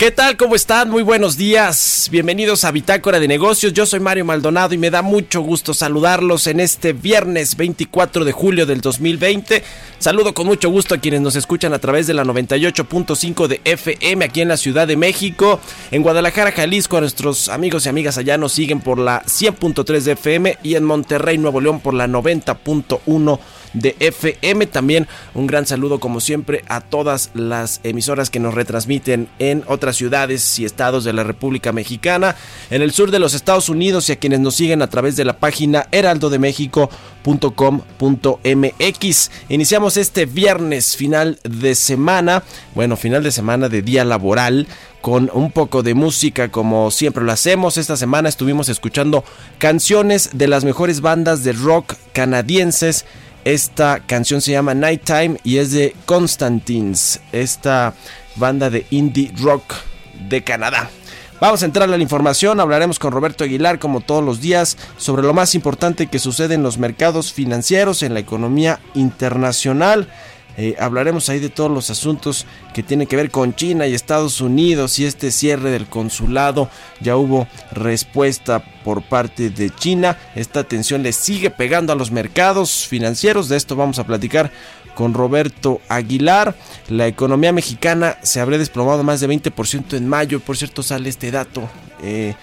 ¿Qué tal? ¿Cómo están? Muy buenos días. Bienvenidos a Bitácora de Negocios. Yo soy Mario Maldonado y me da mucho gusto saludarlos en este viernes 24 de julio del 2020. Saludo con mucho gusto a quienes nos escuchan a través de la 98.5 de FM aquí en la Ciudad de México. En Guadalajara, Jalisco, a nuestros amigos y amigas allá nos siguen por la 100.3 de FM y en Monterrey, Nuevo León por la 90.1 de FM. También un gran saludo como siempre a todas las emisoras que nos retransmiten en otras ciudades y estados de la República Mexicana, en el sur de los Estados Unidos y a quienes nos siguen a través de la página heraldodemexico.com.mx. Iniciamos este viernes final de semana, bueno, final de semana de día laboral con un poco de música como siempre lo hacemos. Esta semana estuvimos escuchando canciones de las mejores bandas de rock canadienses esta canción se llama Nighttime y es de Constantines, esta banda de indie rock de Canadá. Vamos a entrar a la información, hablaremos con Roberto Aguilar como todos los días sobre lo más importante que sucede en los mercados financieros, en la economía internacional. Eh, hablaremos ahí de todos los asuntos que tienen que ver con China y Estados Unidos y este cierre del consulado. Ya hubo respuesta por parte de China. Esta tensión le sigue pegando a los mercados financieros. De esto vamos a platicar con Roberto Aguilar. La economía mexicana se habría desplomado más de 20% en mayo. Por cierto, sale este dato eh,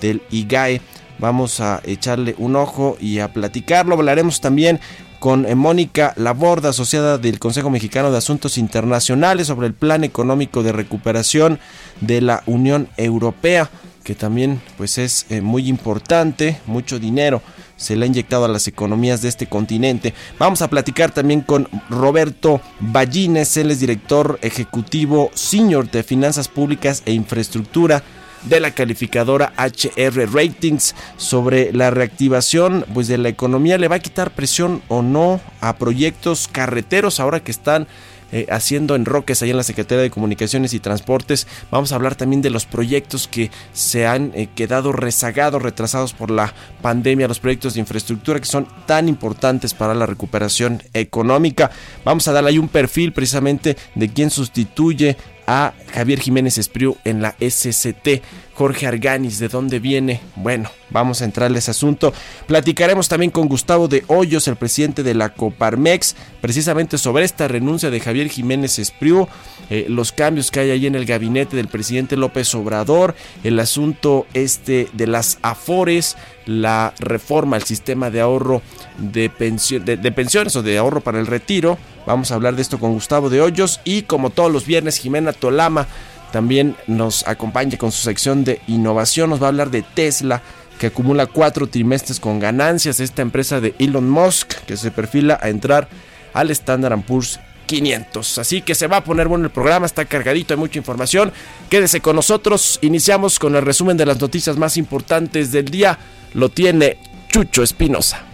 del IGAE. Vamos a echarle un ojo y a platicarlo. Hablaremos también con eh, Mónica Laborda, asociada del Consejo Mexicano de Asuntos Internacionales, sobre el plan económico de recuperación de la Unión Europea, que también pues es eh, muy importante, mucho dinero se le ha inyectado a las economías de este continente. Vamos a platicar también con Roberto Ballines, él es director ejecutivo senior de Finanzas Públicas e Infraestructura de la calificadora HR Ratings sobre la reactivación pues de la economía le va a quitar presión o no a proyectos carreteros ahora que están eh, haciendo enroques ahí en la Secretaría de Comunicaciones y Transportes. Vamos a hablar también de los proyectos que se han eh, quedado rezagados, retrasados por la pandemia, los proyectos de infraestructura que son tan importantes para la recuperación económica. Vamos a darle ahí un perfil precisamente de quién sustituye a Javier Jiménez Espriu en la SCT. Jorge Arganis, ¿de dónde viene? Bueno, vamos a entrarle a ese asunto. Platicaremos también con Gustavo de Hoyos, el presidente de la Coparmex, precisamente sobre esta renuncia de Javier Jiménez Espriu, eh, los cambios que hay ahí en el gabinete del presidente López Obrador, el asunto este de las afores, la reforma al sistema de ahorro de, de pensiones o de ahorro para el retiro. Vamos a hablar de esto con Gustavo de Hoyos y como todos los viernes, Jimena Tolama también nos acompaña con su sección de innovación. Nos va a hablar de Tesla, que acumula cuatro trimestres con ganancias. Esta empresa de Elon Musk, que se perfila a entrar al Standard Poor's 500. Así que se va a poner bueno el programa, está cargadito, hay mucha información. Quédese con nosotros. Iniciamos con el resumen de las noticias más importantes del día. Lo tiene Chucho Espinosa.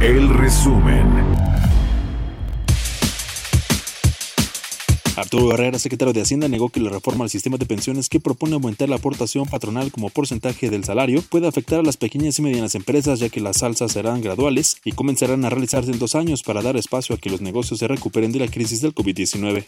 El resumen. Arturo Herrera, secretario de Hacienda, negó que la reforma al sistema de pensiones que propone aumentar la aportación patronal como porcentaje del salario puede afectar a las pequeñas y medianas empresas ya que las alzas serán graduales y comenzarán a realizarse en dos años para dar espacio a que los negocios se recuperen de la crisis del COVID-19.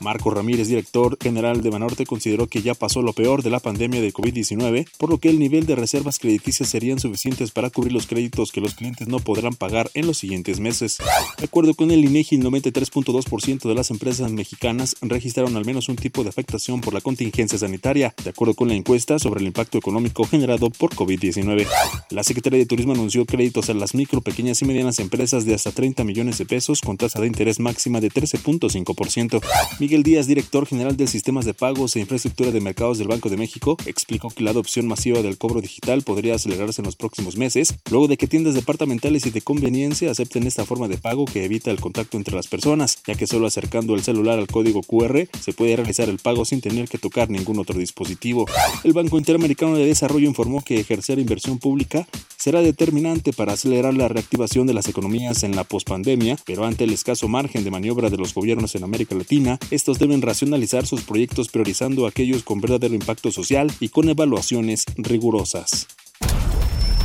Marco Ramírez, director general de Banorte, consideró que ya pasó lo peor de la pandemia de COVID-19, por lo que el nivel de reservas crediticias serían suficientes para cubrir los créditos que los clientes no podrán pagar en los siguientes meses. De acuerdo con el INEGI, el 93.2% de las empresas mexicanas registraron al menos un tipo de afectación por la contingencia sanitaria, de acuerdo con la encuesta sobre el impacto económico generado por COVID-19. La Secretaría de Turismo anunció créditos a las micro, pequeñas y medianas empresas de hasta 30 millones de pesos con tasa de interés máxima de 13.5%. Miguel Díaz, director general de Sistemas de Pagos e Infraestructura de Mercados del Banco de México, explicó que la adopción masiva del cobro digital podría acelerarse en los próximos meses, luego de que tiendas departamentales y de conveniencia acepten esta forma de pago que evita el contacto entre las personas, ya que solo acercando el celular al código QR se puede realizar el pago sin tener que tocar ningún otro dispositivo. El Banco Interamericano de Desarrollo informó que ejercer inversión pública será determinante para acelerar la reactivación de las economías en la pospandemia, pero ante el escaso margen de maniobra de los gobiernos en América Latina, estos deben racionalizar sus proyectos priorizando aquellos con verdadero impacto social y con evaluaciones rigurosas.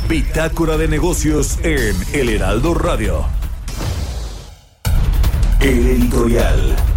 Bitácora de negocios en El Heraldo Radio. El editorial.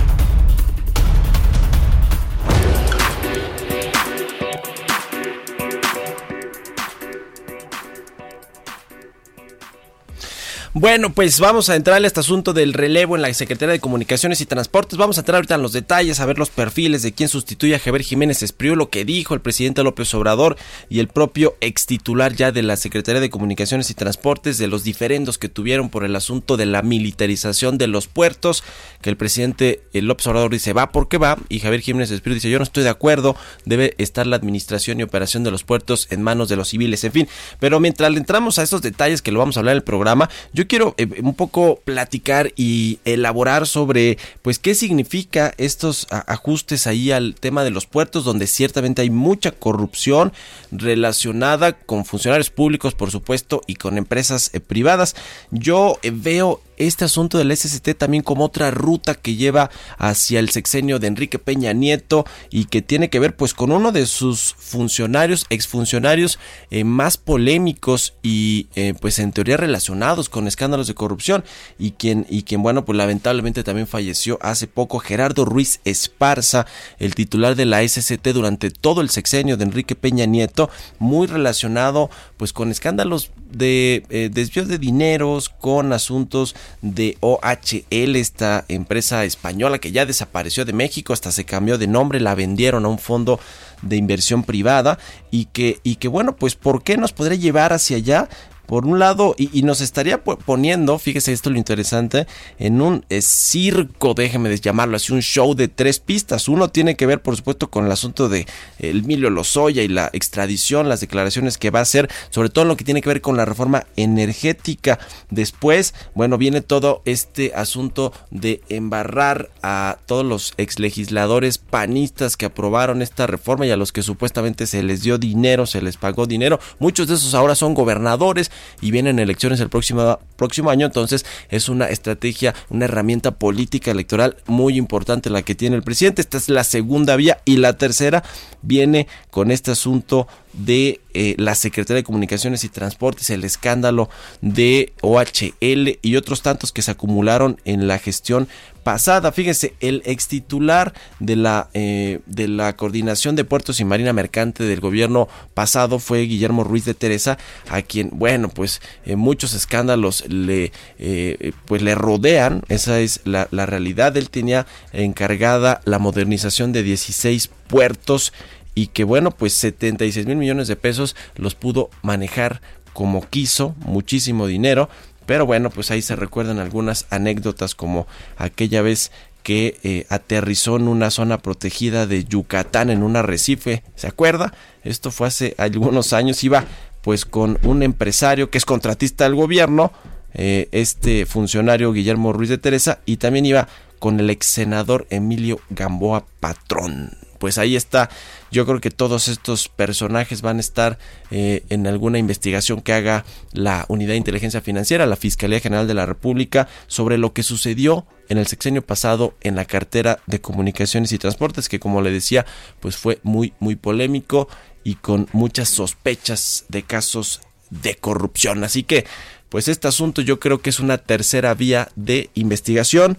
Bueno, pues vamos a entrar a este asunto del relevo en la Secretaría de Comunicaciones y Transportes. Vamos a entrar ahorita en los detalles, a ver los perfiles de quién sustituye a Javier Jiménez Espriu, lo que dijo el presidente López Obrador y el propio ex titular ya de la Secretaría de Comunicaciones y Transportes, de los diferendos que tuvieron por el asunto de la militarización de los puertos, que el presidente López Obrador dice va porque va, y Javier Jiménez Espriu dice yo no estoy de acuerdo, debe estar la administración y operación de los puertos en manos de los civiles, en fin. Pero mientras entramos a estos detalles que lo vamos a hablar en el programa, yo yo quiero eh, un poco platicar y elaborar sobre pues qué significa estos ajustes ahí al tema de los puertos donde ciertamente hay mucha corrupción relacionada con funcionarios públicos por supuesto y con empresas eh, privadas. Yo eh, veo este asunto del SST también como otra ruta que lleva hacia el sexenio de Enrique Peña Nieto y que tiene que ver pues con uno de sus funcionarios, exfuncionarios eh, más polémicos y eh, pues en teoría relacionados con escándalos de corrupción y quien y quien bueno pues lamentablemente también falleció hace poco Gerardo Ruiz Esparza, el titular de la SST durante todo el sexenio de Enrique Peña Nieto, muy relacionado pues con escándalos de eh, de dineros, con asuntos de OHL, esta empresa española que ya desapareció de México, hasta se cambió de nombre, la vendieron a un fondo de inversión privada y que, y que bueno, pues ¿por qué nos podría llevar hacia allá? Por un lado, y, nos estaría poniendo, fíjese esto lo interesante, en un eh, circo, déjeme llamarlo así, un show de tres pistas. Uno tiene que ver, por supuesto, con el asunto de Emilio Lozoya y la extradición, las declaraciones que va a hacer, sobre todo en lo que tiene que ver con la reforma energética. Después, bueno, viene todo este asunto de embarrar a todos los exlegisladores panistas que aprobaron esta reforma y a los que supuestamente se les dio dinero, se les pagó dinero. Muchos de esos ahora son gobernadores y vienen elecciones el próximo, próximo año, entonces es una estrategia, una herramienta política electoral muy importante la que tiene el presidente. Esta es la segunda vía y la tercera viene con este asunto de eh, la Secretaría de Comunicaciones y Transportes, el escándalo de OHL y otros tantos que se acumularon en la gestión pasada. Fíjense, el ex titular de la, eh, de la Coordinación de Puertos y Marina Mercante del gobierno pasado fue Guillermo Ruiz de Teresa, a quien, bueno, pues eh, muchos escándalos le, pues, le rodean. Esa es la, la realidad. Él tenía encargada la modernización de 16 puertos y que bueno, pues 76 mil millones de pesos los pudo manejar como quiso, muchísimo dinero, pero bueno, pues ahí se recuerdan algunas anécdotas como aquella vez que eh, aterrizó en una zona protegida de Yucatán en un arrecife, ¿se acuerda? Esto fue hace algunos años, iba pues con un empresario que es contratista del gobierno, eh, este funcionario Guillermo Ruiz de Teresa, y también iba con el ex senador Emilio Gamboa Patrón pues ahí está. Yo creo que todos estos personajes van a estar eh, en alguna investigación que haga la Unidad de Inteligencia Financiera, la Fiscalía General de la República, sobre lo que sucedió en el sexenio pasado en la cartera de comunicaciones y transportes, que como le decía, pues fue muy, muy polémico y con muchas sospechas de casos de corrupción. Así que, pues este asunto yo creo que es una tercera vía de investigación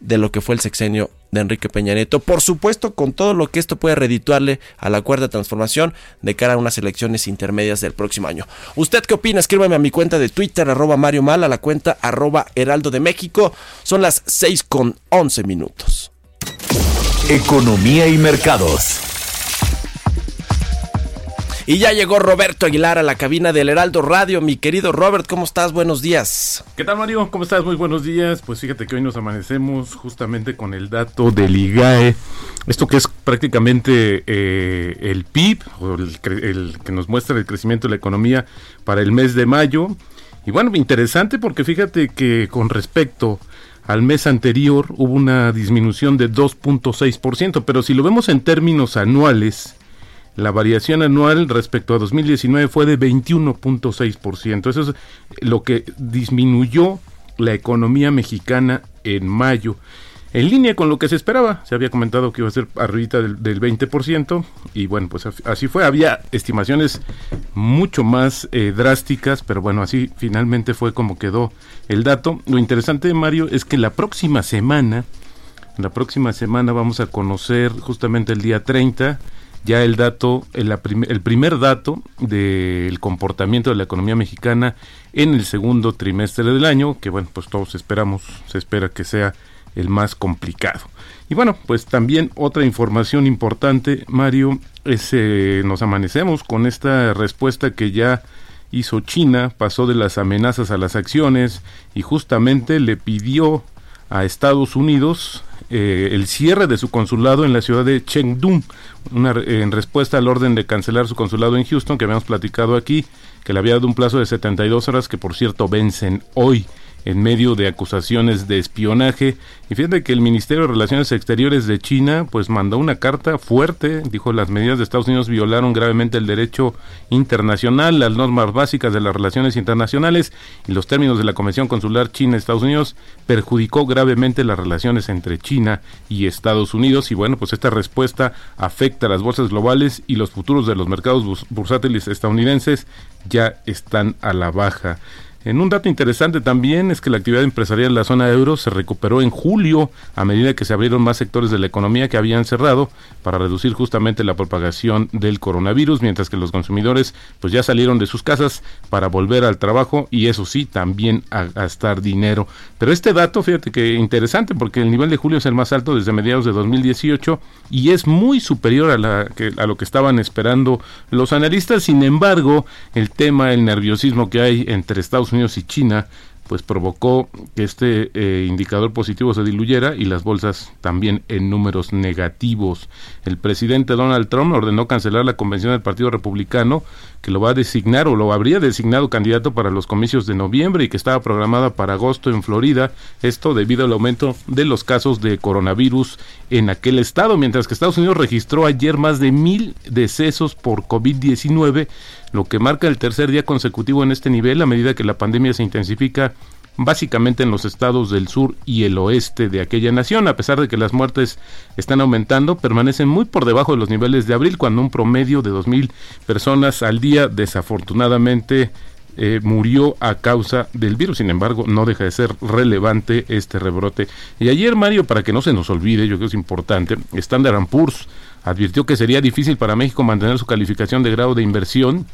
de lo que fue el sexenio de Enrique Peña Nieto. Por supuesto, con todo lo que esto puede redituarle a la cuarta transformación de cara a unas elecciones intermedias del próximo año. ¿Usted qué opina? Escríbame a mi cuenta de Twitter, arroba Mario Mal, a la cuenta arroba Heraldo de México. Son las 6 con 11 minutos. Economía y mercados. Y ya llegó Roberto Aguilar a la cabina del Heraldo Radio. Mi querido Robert, ¿cómo estás? Buenos días. ¿Qué tal, Mario? ¿Cómo estás? Muy buenos días. Pues fíjate que hoy nos amanecemos justamente con el dato del IGAE. Esto que es prácticamente eh, el PIB, o el, que nos muestra el crecimiento de la economía para el mes de mayo. Y bueno, interesante porque fíjate que con respecto al mes anterior hubo una disminución de 2.6%, pero si lo vemos en términos anuales, la variación anual respecto a 2019 fue de 21.6%. Eso es lo que disminuyó la economía mexicana en mayo. En línea con lo que se esperaba, se había comentado que iba a ser arribita del, 20% y bueno, pues así fue. Había estimaciones mucho más eh, drásticas, pero bueno, así finalmente fue como quedó el dato. Lo interesante, Mario, es que la próxima semana, la próxima semana vamos a conocer justamente el día 30 ya el dato, el, el primer dato del comportamiento de la economía mexicana en el segundo trimestre del año, que bueno, pues todos esperamos, se espera que sea el más complicado. Y bueno, pues también otra información importante, Mario, es eh, nos amanecemos con esta respuesta que ya hizo China, pasó de las amenazas a las acciones y justamente le pidió a Estados Unidos eh, el cierre de su consulado en la ciudad de Chengdu, una, en respuesta al orden de cancelar su consulado en Houston, que habíamos platicado aquí, que le había dado un plazo de 72 horas, que por cierto vencen hoy en medio de acusaciones de espionaje. Y fíjate que el Ministerio de Relaciones Exteriores de China pues mandó una carta fuerte, dijo las medidas de Estados Unidos violaron gravemente el derecho internacional, las normas básicas de las relaciones internacionales y los términos de la Convención Consular China-Estados Unidos perjudicó gravemente las relaciones entre China y Estados Unidos y bueno, pues esta respuesta afecta a las bolsas globales y los futuros de los mercados bursátiles estadounidenses ya están a la baja. En un dato interesante también es que la actividad empresarial en la zona euro se recuperó en julio a medida que se abrieron más sectores de la economía que habían cerrado para reducir justamente la propagación del coronavirus, mientras que los consumidores pues ya salieron de sus casas para volver al trabajo y eso sí, también a gastar dinero. Pero este dato, fíjate que interesante porque el nivel de julio es el más alto desde mediados de 2018 y es muy superior a, la, a lo que estaban esperando los analistas. Sin embargo, el tema, el nerviosismo que hay entre Estados Unidos y China, pues provocó que este eh, indicador positivo se diluyera y las bolsas también en números negativos. El presidente Donald Trump ordenó cancelar la convención del Partido Republicano que lo va a designar o lo habría designado candidato para los comicios de noviembre y que estaba programada para agosto en Florida, esto debido al aumento de los casos de coronavirus en aquel estado, mientras que Estados Unidos registró ayer más de mil decesos por COVID-19 lo que marca el tercer día consecutivo en este nivel a medida que la pandemia se intensifica básicamente en los estados del sur y el oeste de aquella nación. A pesar de que las muertes están aumentando, permanecen muy por debajo de los niveles de abril, cuando un promedio de 2.000 personas al día desafortunadamente eh, murió a causa del virus. Sin embargo, no deja de ser relevante este rebrote. Y ayer, Mario, para que no se nos olvide, yo creo que es importante, Standard Poor's advirtió que sería difícil para México mantener su calificación de grado de inversión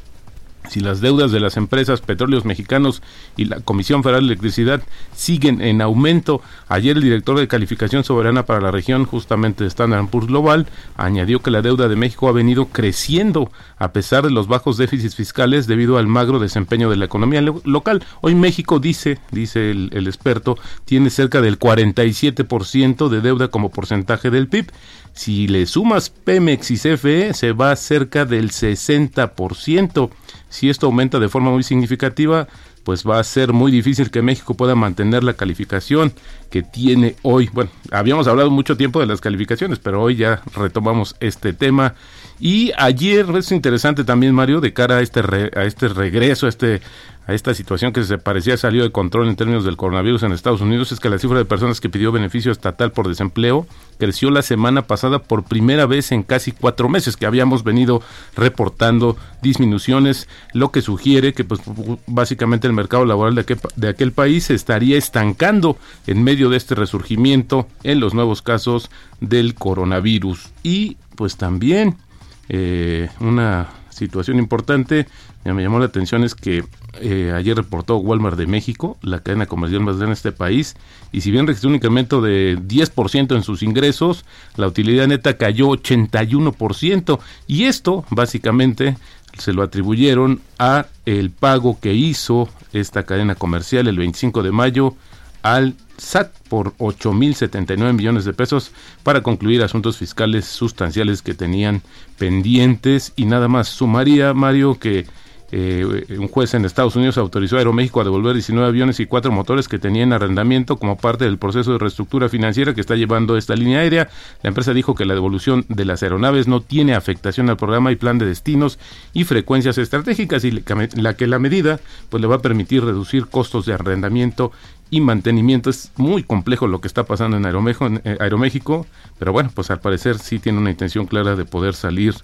si las deudas de las empresas petróleos mexicanos y la Comisión Federal de Electricidad siguen en aumento, ayer el director de calificación soberana para la región, justamente de Standard Poor's Global, añadió que la deuda de México ha venido creciendo a pesar de los bajos déficits fiscales debido al magro desempeño de la economía local. Hoy México dice, dice el, el experto, tiene cerca del 47% de deuda como porcentaje del PIB. Si le sumas Pemex y CFE, se va cerca del 60%. Si esto aumenta de forma muy significativa, pues va a ser muy difícil que México pueda mantener la calificación que tiene hoy. Bueno, habíamos hablado mucho tiempo de las calificaciones, pero hoy ya retomamos este tema. Y ayer es interesante también, Mario, de cara a este, a este regreso, a este a esta situación que se parecía salió de control en términos del coronavirus en Estados Unidos es que la cifra de personas que pidió beneficio estatal por desempleo creció la semana pasada por primera vez en casi cuatro meses, que habíamos venido reportando disminuciones, lo que sugiere que pues básicamente el mercado laboral de aquel, de aquel país se estaría estancando en medio de este resurgimiento en los nuevos casos del coronavirus. Y pues también eh, una situación importante. Me llamó la atención es que eh, ayer reportó Walmart de México, la cadena comercial más grande de este país, y si bien registró un incremento de 10% en sus ingresos, la utilidad neta cayó 81%, y esto básicamente se lo atribuyeron a el pago que hizo esta cadena comercial el 25 de mayo al SAT por 8.079 millones de pesos para concluir asuntos fiscales sustanciales que tenían pendientes y nada más sumaría Mario que eh, un juez en Estados Unidos autorizó a Aeroméxico a devolver 19 aviones y cuatro motores que tenían arrendamiento como parte del proceso de reestructura financiera que está llevando esta línea aérea. La empresa dijo que la devolución de las aeronaves no tiene afectación al programa y plan de destinos y frecuencias estratégicas y la que la medida pues le va a permitir reducir costos de arrendamiento y mantenimiento. Es muy complejo lo que está pasando en Aeroméxico, en eh, Aeroméxico pero bueno, pues al parecer sí tiene una intención clara de poder salir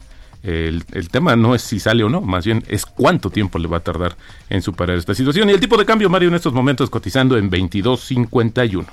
el, tema no es si sale o no, más bien es cuánto tiempo le va a tardar en superar esta situación. Y el tipo de cambio, Mario, en estos momentos cotizando en 22.51.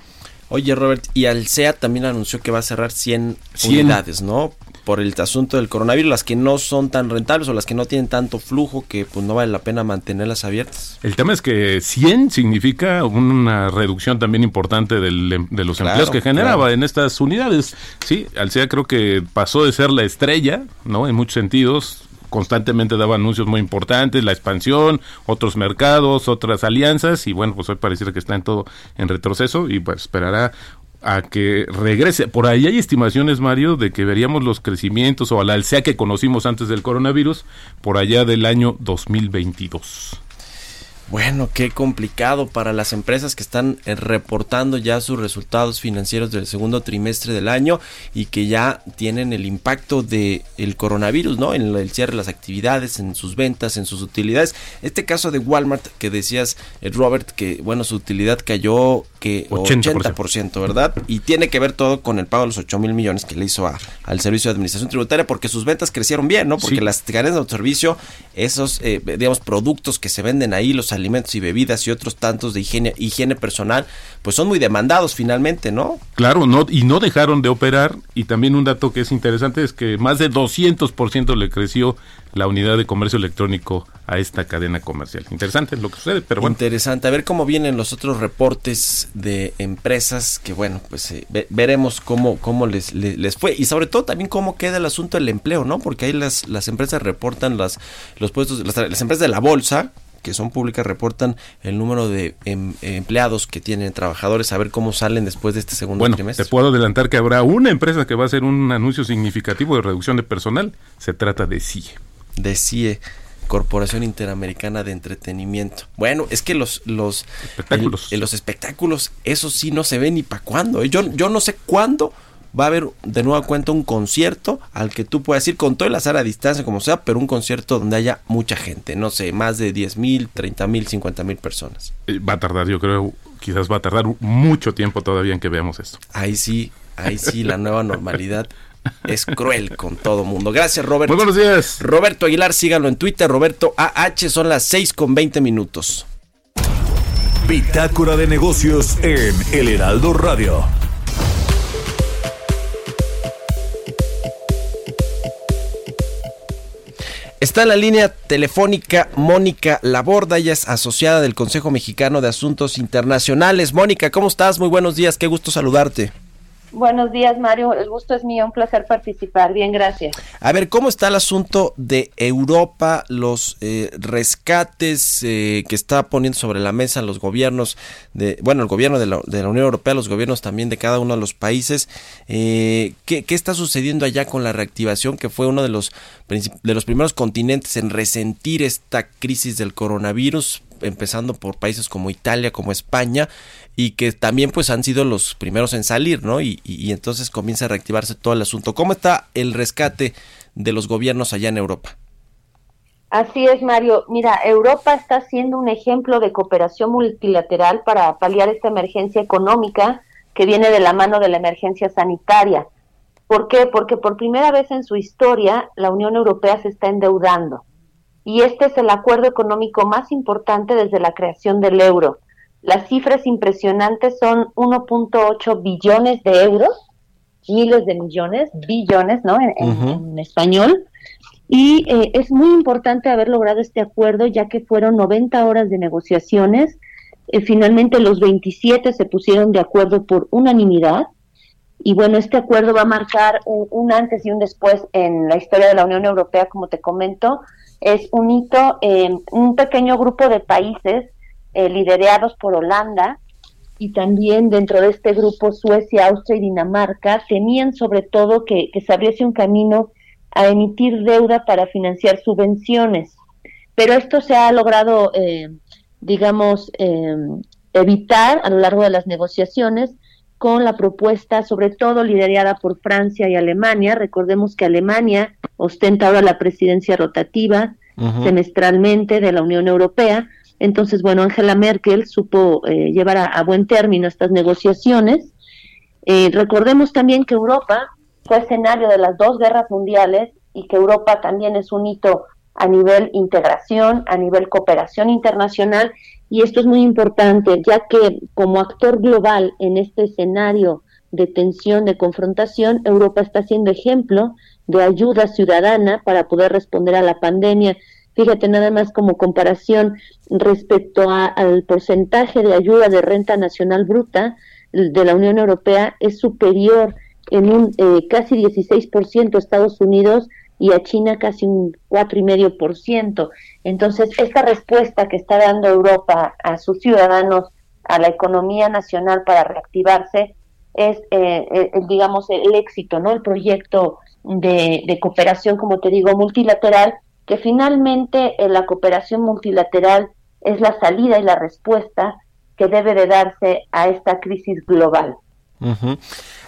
Oye, Robert, y Alsea también anunció que va a cerrar 100, 100, unidades, ¿no? Por el asunto del coronavirus, las que no son tan rentables o las que no tienen tanto flujo que pues no vale la pena mantenerlas abiertas. El tema es que 100 significa una reducción también importante del, em, de los empleos que generaba en estas unidades. Sí, Alsea creo que pasó de ser la estrella, ¿no? En muchos sentidos, constantemente daba anuncios muy importantes, la expansión, otros mercados, otras alianzas y bueno, pues hoy pareciera que está en todo en retroceso y pues esperará a que regrese. Por ahí hay estimaciones, Mario, de que veríamos los crecimientos o a la alcea que conocimos antes del coronavirus por allá del año 2022. Bueno, qué complicado para las empresas que están eh, reportando ya sus resultados financieros del segundo trimestre del año y que ya tienen el impacto del el coronavirus, ¿no? En el cierre de las actividades, en sus ventas, en sus utilidades. Este caso de Walmart que decías, eh, Robert, que bueno, su utilidad cayó que 80%, ¿verdad? Y tiene que ver todo con el pago de los 8 mil millones que le hizo al Servicio de Administración Tributaria porque sus ventas crecieron bien, ¿no? Porque las cadenas de servicio, esos, eh, digamos, productos que se venden ahí, los alimentos y bebidas y otros tantos de higiene, higiene personal, pues son muy demandados finalmente, ¿no? Claro, no, y no dejaron de operar. Y también un dato que es interesante es que más de 200% le creció la unidad de comercio electrónico a esta cadena comercial. Interesante lo que sucede, pero bueno. Interesante, a ver cómo vienen los otros reportes de empresas que bueno, pues eh, veremos cómo, cómo les, les, fue y sobre todo también cómo queda el asunto del empleo, ¿no? Porque ahí las, las empresas reportan las, los puestos, las, las empresas de la bolsa, que son públicas reportan el número de em, empleados que tienen trabajadores, a ver cómo salen después de este segundo bueno, trimestre. Te puedo adelantar que habrá una empresa que va a hacer un anuncio significativo de reducción de personal. Se trata de CIE. De CIE. Corporación Interamericana de Entretenimiento. Bueno, es que los los espectáculos, los espectáculos, eso sí no se ve ni para cuándo. ¿eh? Yo, yo no sé cuándo va a haber de nueva cuenta un concierto al que tú puedas ir con todo el azar a distancia como sea, pero un concierto donde haya mucha gente, no sé, más de 10 mil, 30 mil, 50 mil personas. Eh, va a tardar, yo creo, quizás va a tardar mucho tiempo todavía en que veamos esto. Ahí sí, ahí sí, la nueva normalidad es cruel con todo mundo. Gracias, Roberto. Muy buenos días. Roberto Aguilar, síganlo en Twitter, Roberto AH, son las 6 con 20 minutos. Bitácora de negocios en El Heraldo Radio. Está en la línea telefónica Mónica Laborda, ella es asociada del Consejo Mexicano de Asuntos Internacionales. Mónica, ¿cómo estás? Muy buenos días, qué gusto saludarte. Buenos días, Mario. El gusto es mío, un placer participar. Bien, gracias. A ver, ¿cómo está el asunto de Europa, los eh, rescates eh, que está poniendo sobre la mesa los gobiernos, de, bueno, el gobierno de la, de la Unión Europea, los gobiernos también de cada uno de los países? Eh, ¿qué, ¿qué, está sucediendo allá con la reactivación, que fue uno de los, de los primeros continentes en resentir esta crisis del coronavirus? Empezando por países como Italia, como España, y que también pues han sido los primeros en salir, ¿no? Y, y entonces comienza a reactivarse todo el asunto. ¿Cómo está el rescate de los gobiernos allá en Europa? Así es, Mario. Mira, Europa está siendo un ejemplo de cooperación multilateral para paliar esta emergencia económica que viene de la mano de la emergencia sanitaria. ¿Por qué? Porque por primera vez en su historia la Unión Europea se está endeudando. Y este es el acuerdo económico más importante desde la creación del euro. Las cifras impresionantes son 1.8 billones de euros, miles de millones, billones, ¿no? en español y eh, es muy importante haber logrado este acuerdo ya que fueron 90 horas de negociaciones. Eh, finalmente los 27 se pusieron de acuerdo por unanimidad. Y bueno, este acuerdo va a marcar un, antes y un después en la historia de la Unión Europea, como te comento. Es un hito, en un pequeño grupo de países eh, liderados por Holanda y también dentro de este grupo Suecia, Austria y Dinamarca temían sobre todo que, que se abriese un camino a emitir deuda para financiar subvenciones. Pero esto se ha logrado, eh, digamos, eh, evitar a lo largo de las negociaciones con la propuesta, sobre todo liderada por Francia y Alemania. Recordemos que Alemania ostenta ahora la presidencia rotativa semestralmente de la Unión Europea. Entonces, bueno, Angela Merkel supo eh, llevar a, buen término estas negociaciones. recordemos también que Europa fue escenario de las dos guerras mundiales y que Europa también es un hito a nivel integración, a nivel cooperación internacional, y esto es muy importante, ya que como actor global en este escenario de tensión, de confrontación, Europa está siendo ejemplo de ayuda ciudadana para poder responder a la pandemia. Fíjate nada más como comparación respecto al porcentaje de ayuda de renta nacional bruta de la Unión Europea es superior en un eh, casi 16% Estados Unidos y a China casi un 4,5%. Entonces, esta respuesta que está dando Europa a sus ciudadanos, a la economía nacional para reactivarse, es, eh, eh, digamos, el éxito, ¿no? El proyecto de, de, cooperación, como te digo, multilateral, que finalmente la cooperación multilateral es la salida y la respuesta que debe de darse a esta crisis global.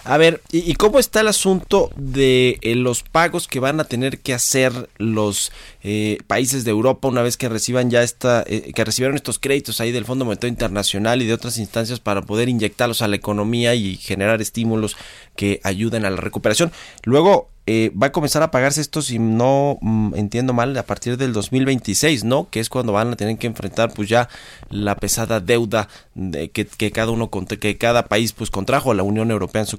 A ver, ¿y, cómo está el asunto de eh, los pagos que van a tener que hacer los eh, países de Europa una vez que reciban ya esta, eh, que recibieron estos créditos ahí del Fondo Monetario Internacional y de otras instancias para poder inyectarlos a la economía y generar estímulos que ayuden a la recuperación? Luego, va a comenzar a pagarse esto, si no mm, entiendo mal, a partir del 2026, ¿no? Que es cuando van a tener que enfrentar pues ya la pesada deuda de que, cada uno, que cada país pues contrajo a la Unión Europea en su.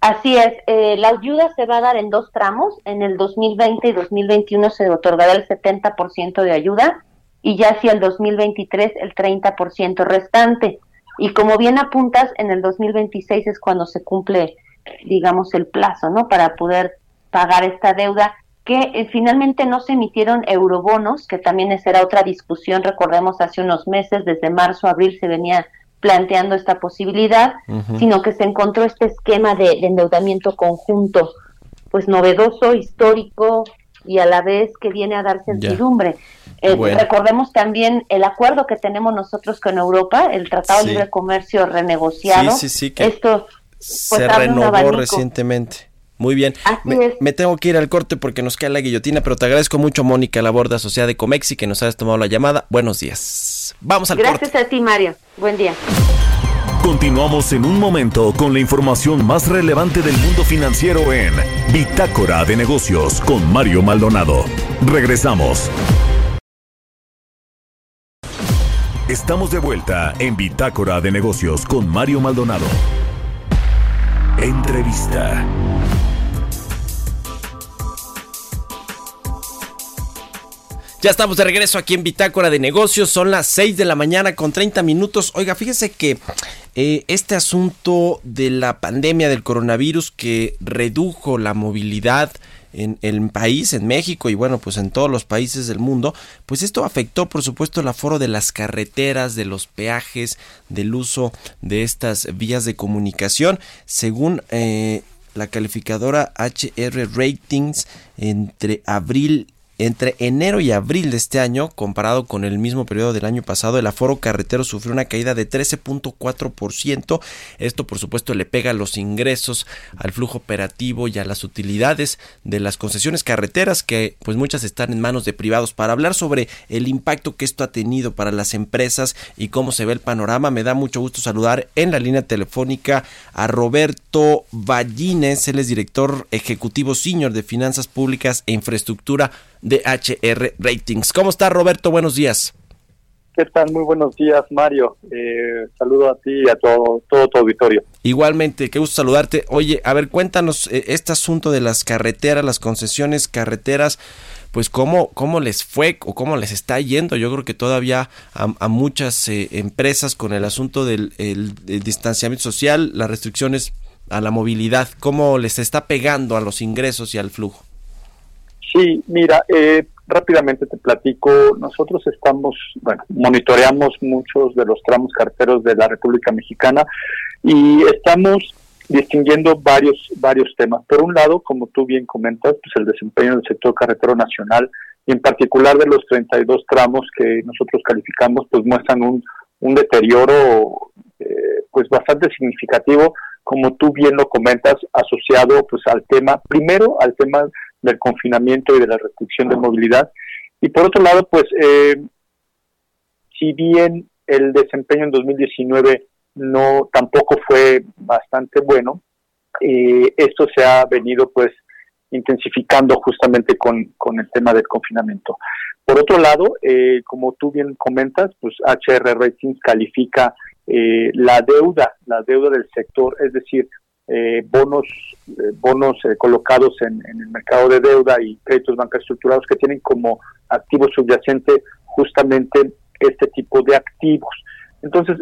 Así es, eh, la ayuda se va a dar en dos tramos, en el 2020 y 2021 se otorgará el 70% de ayuda y ya hacia el 2023 el 30% restante. Y como bien apuntas, en el 2026 es cuando se cumple digamos, el plazo, ¿no? Para poder pagar esta deuda que eh, finalmente no se emitieron eurobonos, que también será otra discusión, recordemos hace unos meses, desde marzo abril se venía planteando esta posibilidad, sino que se encontró este esquema de, endeudamiento conjunto, pues novedoso, histórico y a la vez que viene a dar certidumbre. Eh, recordemos también el acuerdo que tenemos nosotros con Europa, el Tratado de Libre Comercio renegociado. Sí, sí, que... Esto pues se renovó recientemente. Muy bien. Me, tengo que ir al corte porque nos queda la guillotina, pero te agradezco mucho, Mónica Laborda, asociada de Comexi, que nos hayas tomado la llamada. Buenos días. Vamos al Gracias corte. a ti, Mario. Buen día. Continuamos en un momento con la información más relevante del mundo financiero en Bitácora de Negocios con Mario Maldonado. Regresamos. Estamos de vuelta en Bitácora de Negocios con Mario Maldonado. Entrevista. Ya estamos de regreso aquí en Bitácora de Negocios. Son las 6 de la mañana con 30 minutos. Oiga, fíjese que eh, este asunto de la pandemia del coronavirus que redujo la movilidad en el país, en México y bueno, pues en todos los países del mundo, pues esto afectó por supuesto el aforo de las carreteras, de los peajes, del uso de estas vías de comunicación, según eh, la calificadora HR Ratings entre abril entre enero y abril de este año, comparado con el mismo periodo del año pasado, el aforo carretero sufrió una caída de 13.4%. Esto, por supuesto, le pega a los ingresos, al flujo operativo y a las utilidades de las concesiones carreteras, que pues muchas están en manos de privados. Para hablar sobre el impacto que esto ha tenido para las empresas y cómo se ve el panorama, me da mucho gusto saludar en la línea telefónica a Roberto Ballines, él es director ejecutivo senior de Finanzas Públicas e Infraestructura de HR Ratings. ¿Cómo está Roberto? Buenos días. ¿Qué tal? Muy buenos días, Mario. Eh, saludo a ti y a todo, todo tu auditorio. Igualmente, qué gusto saludarte. Oye, a ver, cuéntanos eh, este asunto de las carreteras, las concesiones carreteras, pues cómo, cómo les fue o cómo les está yendo. Yo creo que todavía a, muchas eh, empresas con el asunto del distanciamiento social, las restricciones a la movilidad, cómo les está pegando a los ingresos y al flujo. Sí, mira, eh, rápidamente te platico, nosotros estamos, bueno, monitoreamos muchos de los tramos carteros de la República Mexicana y estamos distinguiendo varios varios temas. Por un lado, como tú bien comentas, pues el desempeño del sector carretero nacional y en particular de los 32 tramos que nosotros calificamos, pues muestran un, un deterioro eh, pues bastante significativo, como tú bien lo comentas, asociado pues al tema, primero al tema del confinamiento y de la restricción de movilidad. Y por otro lado, pues, eh, si bien el desempeño en 2019 no tampoco fue bastante bueno, eh, esto se ha venido pues intensificando justamente con, con, el tema del confinamiento. Por otro lado, eh, como tú bien comentas, pues HR Ratings califica la deuda, la deuda del sector, es decir, eh, bonos eh, bonos eh, colocados en, el mercado de deuda y créditos bancarios estructurados que tienen como activo subyacente justamente este tipo de activos. Entonces,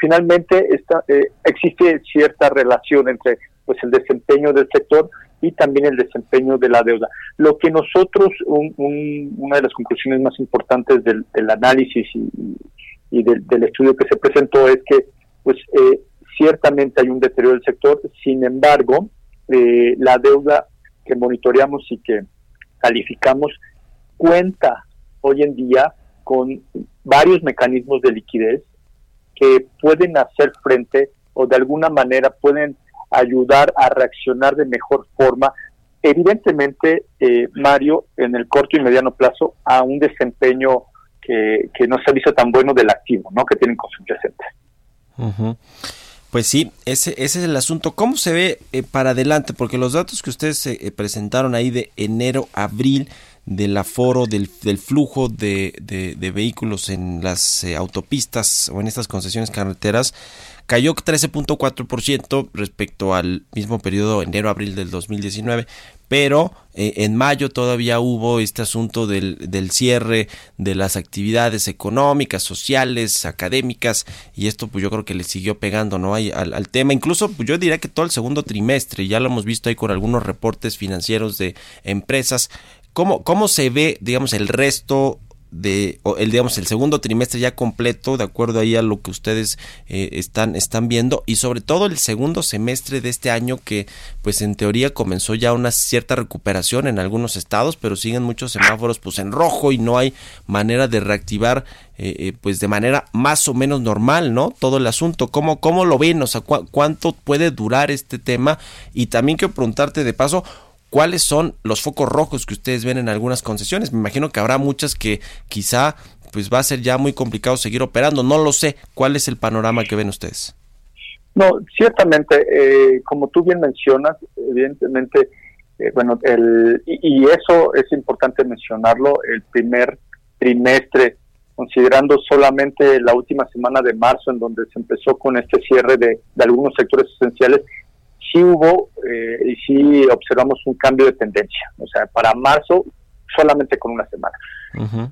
finalmente esta, existe cierta relación entre pues el desempeño del sector y también el desempeño de la deuda. Lo que nosotros, una de las conclusiones más importantes del, análisis y, del, del, estudio que se presentó es que pues eh, ciertamente hay un deterioro del sector, sin embargo, eh, la deuda que monitoreamos y que calificamos cuenta hoy en día con varios mecanismos de liquidez que pueden hacer frente o de alguna manera pueden ayudar a reaccionar de mejor forma, evidentemente, eh, Mario, en el corto y mediano plazo, a un desempeño que, que no se ha visto tan bueno del activo, ¿no? Que tienen con subyacentes. Pues sí, ese, ese es el asunto. ¿Cómo se ve eh, para adelante? Porque los datos que ustedes eh, presentaron ahí de enero, abril, del aforo, del, del flujo de, de, vehículos en las eh, autopistas o en estas concesiones carreteras, cayó 13.4% respecto al mismo periodo enero-abril del 2019, pero eh, en mayo todavía hubo este asunto del, del, cierre de las actividades económicas, sociales, académicas, y esto pues yo creo que le siguió pegando ¿no? al, al, tema, incluso pues yo diría que todo el segundo trimestre, ya lo hemos visto ahí con algunos reportes financieros de empresas, ¿Cómo, ¿Cómo se ve, digamos, el resto de el digamos el segundo trimestre ya completo de acuerdo ahí a lo que ustedes eh, están están viendo y sobre todo el segundo semestre de este año que pues en teoría comenzó ya una cierta recuperación en algunos estados pero siguen muchos semáforos pues en rojo y no hay manera de reactivar eh, eh, pues de manera más o menos normal no todo el asunto. Cómo cómo lo ven o sea cuánto puede durar este tema y también quiero preguntarte de paso ¿Cuáles son los focos rojos que ustedes ven en algunas concesiones? Me imagino que habrá muchas que quizá pues va a ser ya muy complicado seguir operando. No lo sé. ¿Cuál es el panorama que ven ustedes? No, ciertamente, eh, como tú bien mencionas, evidentemente, eh, bueno, el, y, eso es importante mencionarlo, el primer trimestre, considerando solamente la última semana de marzo, en donde se empezó con este cierre de algunos sectores esenciales, sí hubo eh, y sí observamos un cambio de tendencia. O sea, para marzo solamente con una semana.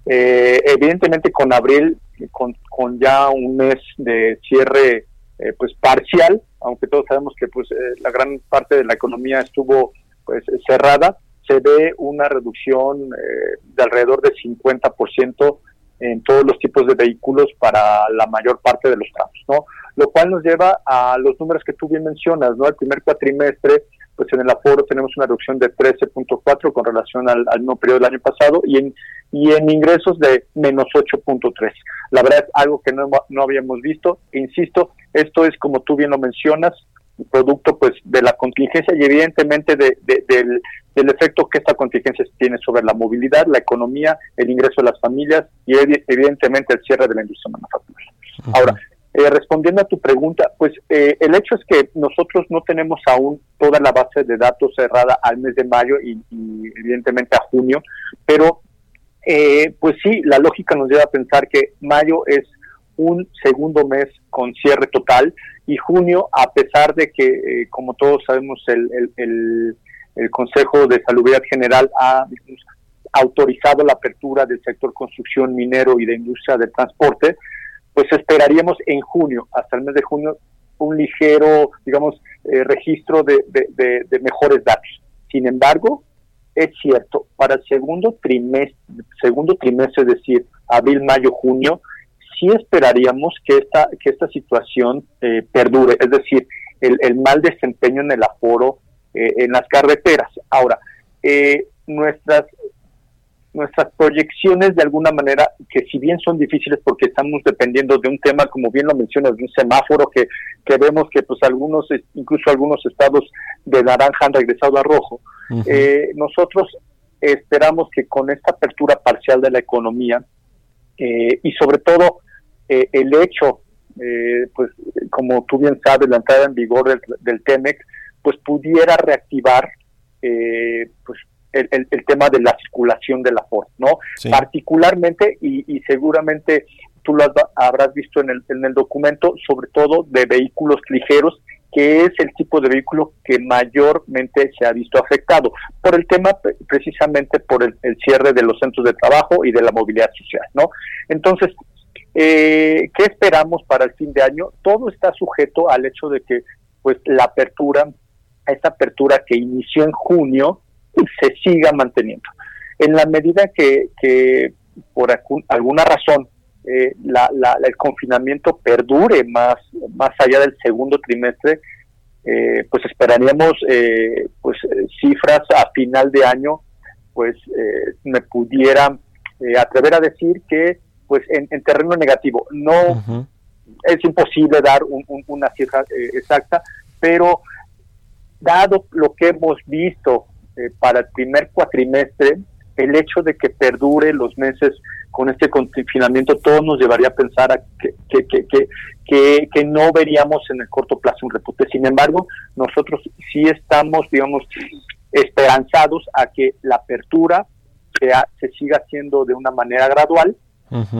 Eh, evidentemente con abril, con, con, ya un mes de cierre eh, pues parcial, aunque todos sabemos que pues la gran parte de la economía estuvo pues cerrada, se ve una reducción de alrededor del 50% en todos los tipos de vehículos para la mayor parte de los tramos, ¿no? Lo cual nos lleva a los números que tú bien mencionas, ¿no? El primer cuatrimestre, pues en el aforo tenemos una reducción de 13.4 con relación al, mismo periodo del año pasado y en, y en ingresos de menos 8.3. La verdad es algo que no, no habíamos visto. insisto, esto es como tú bien lo mencionas, producto pues de la contingencia y evidentemente de, del, del, efecto que esta contingencia tiene sobre la movilidad, la economía, el ingreso de las familias y evidentemente el cierre de la industria manufacturera. Ahora, eh, respondiendo a tu pregunta, pues eh, el hecho es que nosotros no tenemos aún toda la base de datos cerrada al mes de mayo y, evidentemente a junio, pero eh, pues sí, la lógica nos lleva a pensar que mayo es un segundo mes con cierre total y junio, a pesar de que, como todos sabemos, el, el, el, Consejo de Salubridad General ha autorizado la apertura del sector construcción minero y de industria del transporte, pues esperaríamos en junio, hasta el mes de junio, un ligero, digamos, eh, registro de, mejores datos. Sin embargo, es cierto, para el segundo trimestre, segundo trimestre, es decir, abril, mayo, junio, sí esperaríamos que esta, que esta situación eh, perdure, es decir, el, mal desempeño en el aforo eh, en las carreteras. Ahora, nuestras nuestras proyecciones de alguna manera, que si bien son difíciles porque estamos dependiendo de un tema, como bien lo mencionas, de un semáforo que, que vemos que pues algunos, incluso algunos estados de naranja han regresado a rojo, eh, nosotros esperamos que con esta apertura parcial de la economía eh, y sobre todo eh, el hecho, pues como tú bien sabes, la entrada en vigor del, del TEMEC, pues pudiera reactivar pues el, el, tema de la circulación de la Ford, ¿no? Particularmente, y, seguramente tú lo habrás visto en el, en el documento, sobre todo de vehículos ligeros, que es el tipo de vehículo que mayormente se ha visto afectado por el tema precisamente por el, cierre de los centros de trabajo y de la movilidad social, ¿no? Entonces, eh, ¿qué esperamos para el fin de año? Todo está sujeto al hecho de que, pues, la apertura, esta apertura que inició en junio, se siga manteniendo. En la medida que, por alguna razón eh, el confinamiento perdure más, más allá del segundo trimestre, eh, pues esperaríamos eh, pues cifras a final de año, pues me pudiera atrever a decir que pues en, terreno negativo. No es imposible dar una cifra exacta, pero dado lo que hemos visto eh, para el primer cuatrimestre, el hecho de que perdure los meses con este confinamiento, todo nos llevaría a pensar a que, que, que, que, no veríamos en el corto plazo un repunte. Sin embargo, nosotros sí estamos, digamos, esperanzados a que la apertura sea, se siga haciendo de una manera gradual.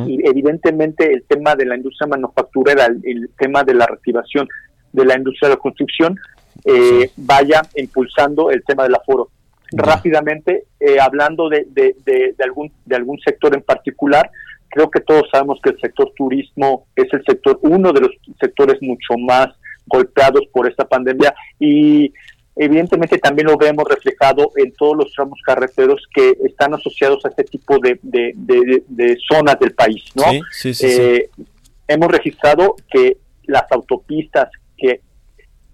Y evidentemente el tema de la industria manufacturera, el, el tema de la reactivación de la industria de la construcción, eh, vaya impulsando el tema del aforo rápidamente, eh, hablando de, de, de, algún, de algún sector en particular, creo que todos sabemos que el sector turismo es el sector, uno de los sectores mucho más golpeados por esta pandemia y evidentemente también lo vemos reflejado en todos los tramos carreteros que están asociados a este tipo de, de, zonas del país, ¿no? Eh, hemos registrado que las autopistas que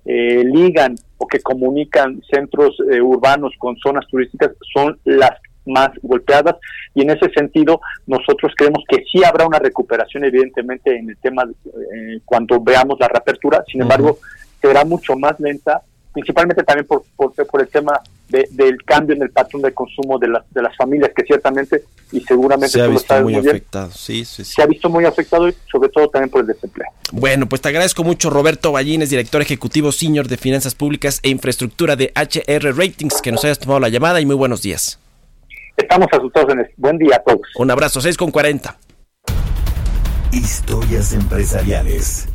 eh, ligan o que comunican centros eh, urbanos con zonas turísticas son las más golpeadas. Y en ese sentido nosotros creemos que sí habrá una recuperación evidentemente en el tema eh, cuando veamos la reapertura, sin embargo será mucho más lenta principalmente también por, por, el tema del cambio en el patrón de consumo de, las de las familias, que ciertamente y seguramente se ha visto muy, afectado. Sí, sí, Se ha visto muy afectado y sobre todo también por el desempleo. Bueno, pues te agradezco mucho Roberto Ballines, director ejecutivo senior de Finanzas Públicas e Infraestructura de HR Ratings, que nos hayas tomado la llamada y muy buenos días. Estamos asustados en Buen día a todos. Un abrazo, 6 con 40. Historias empresariales.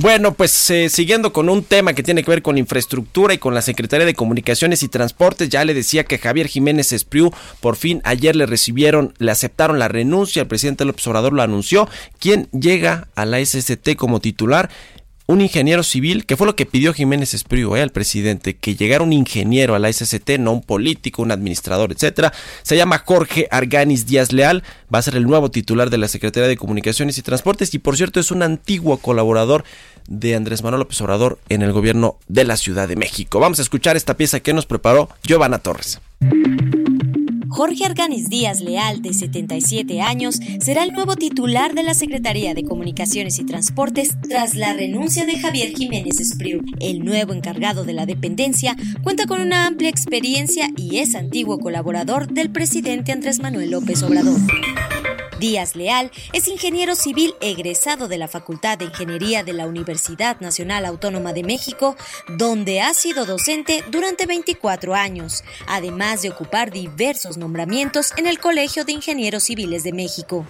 Bueno, pues eh, siguiendo con un tema que tiene que ver con infraestructura y con la Secretaría de Comunicaciones y Transportes, ya le decía que Javier Jiménez Espriu por fin ayer le recibieron, le aceptaron la renuncia, el presidente López Obrador lo anunció, quien llega a la SST como titular un ingeniero civil, que fue lo que pidió Jiménez Espriu eh, al presidente, que llegara un ingeniero a la SST, no un político, un administrador, etcétera. Se llama Jorge Arganis Díaz Leal, va a ser el nuevo titular de la Secretaría de Comunicaciones y Transportes y por cierto es un antiguo colaborador de Andrés Manuel López Obrador en el gobierno de la Ciudad de México. Vamos a escuchar esta pieza que nos preparó Giovanna Torres. Jorge Arganis Díaz Leal, de 77 años, será el nuevo titular de la Secretaría de Comunicaciones y Transportes tras la renuncia de Javier Jiménez Espriu. El nuevo encargado de la dependencia cuenta con una amplia experiencia y es antiguo colaborador del presidente Andrés Manuel López Obrador. Díaz Leal es ingeniero civil egresado de la Facultad de Ingeniería de la Universidad Nacional Autónoma de México, donde ha sido docente durante 24 años, además de ocupar diversos nombramientos en el Colegio de Ingenieros Civiles de México.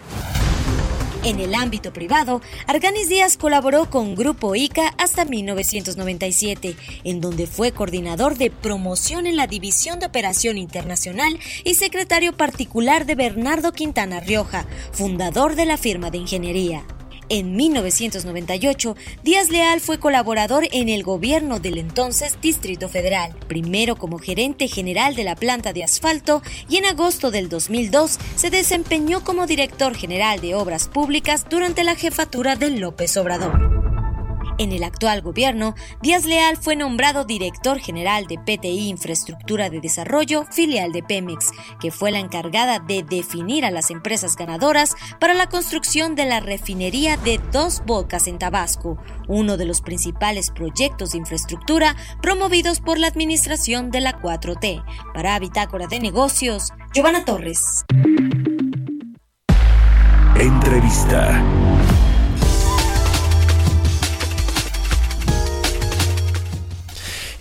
En el ámbito privado, Arganis Díaz colaboró con Grupo ICA hasta 1997, en donde fue coordinador de promoción en la División de Operación Internacional y secretario particular de Bernardo Quintana Rioja, fundador de la firma de ingeniería. En 1998, Díaz Leal fue colaborador en el gobierno del entonces Distrito Federal, primero como gerente general de la planta de asfalto y en agosto del 2002 se desempeñó como director general de obras públicas durante la jefatura de López Obrador. En el actual gobierno, Díaz Leal fue nombrado director general de PTI Infraestructura de Desarrollo, filial de Pemex, que fue la encargada de definir a las empresas ganadoras para la construcción de la refinería de Dos Bocas en Tabasco, uno de los principales proyectos de infraestructura promovidos por la administración de la 4T. Para Bitácora de Negocios, Giovanna Torres. Entrevista.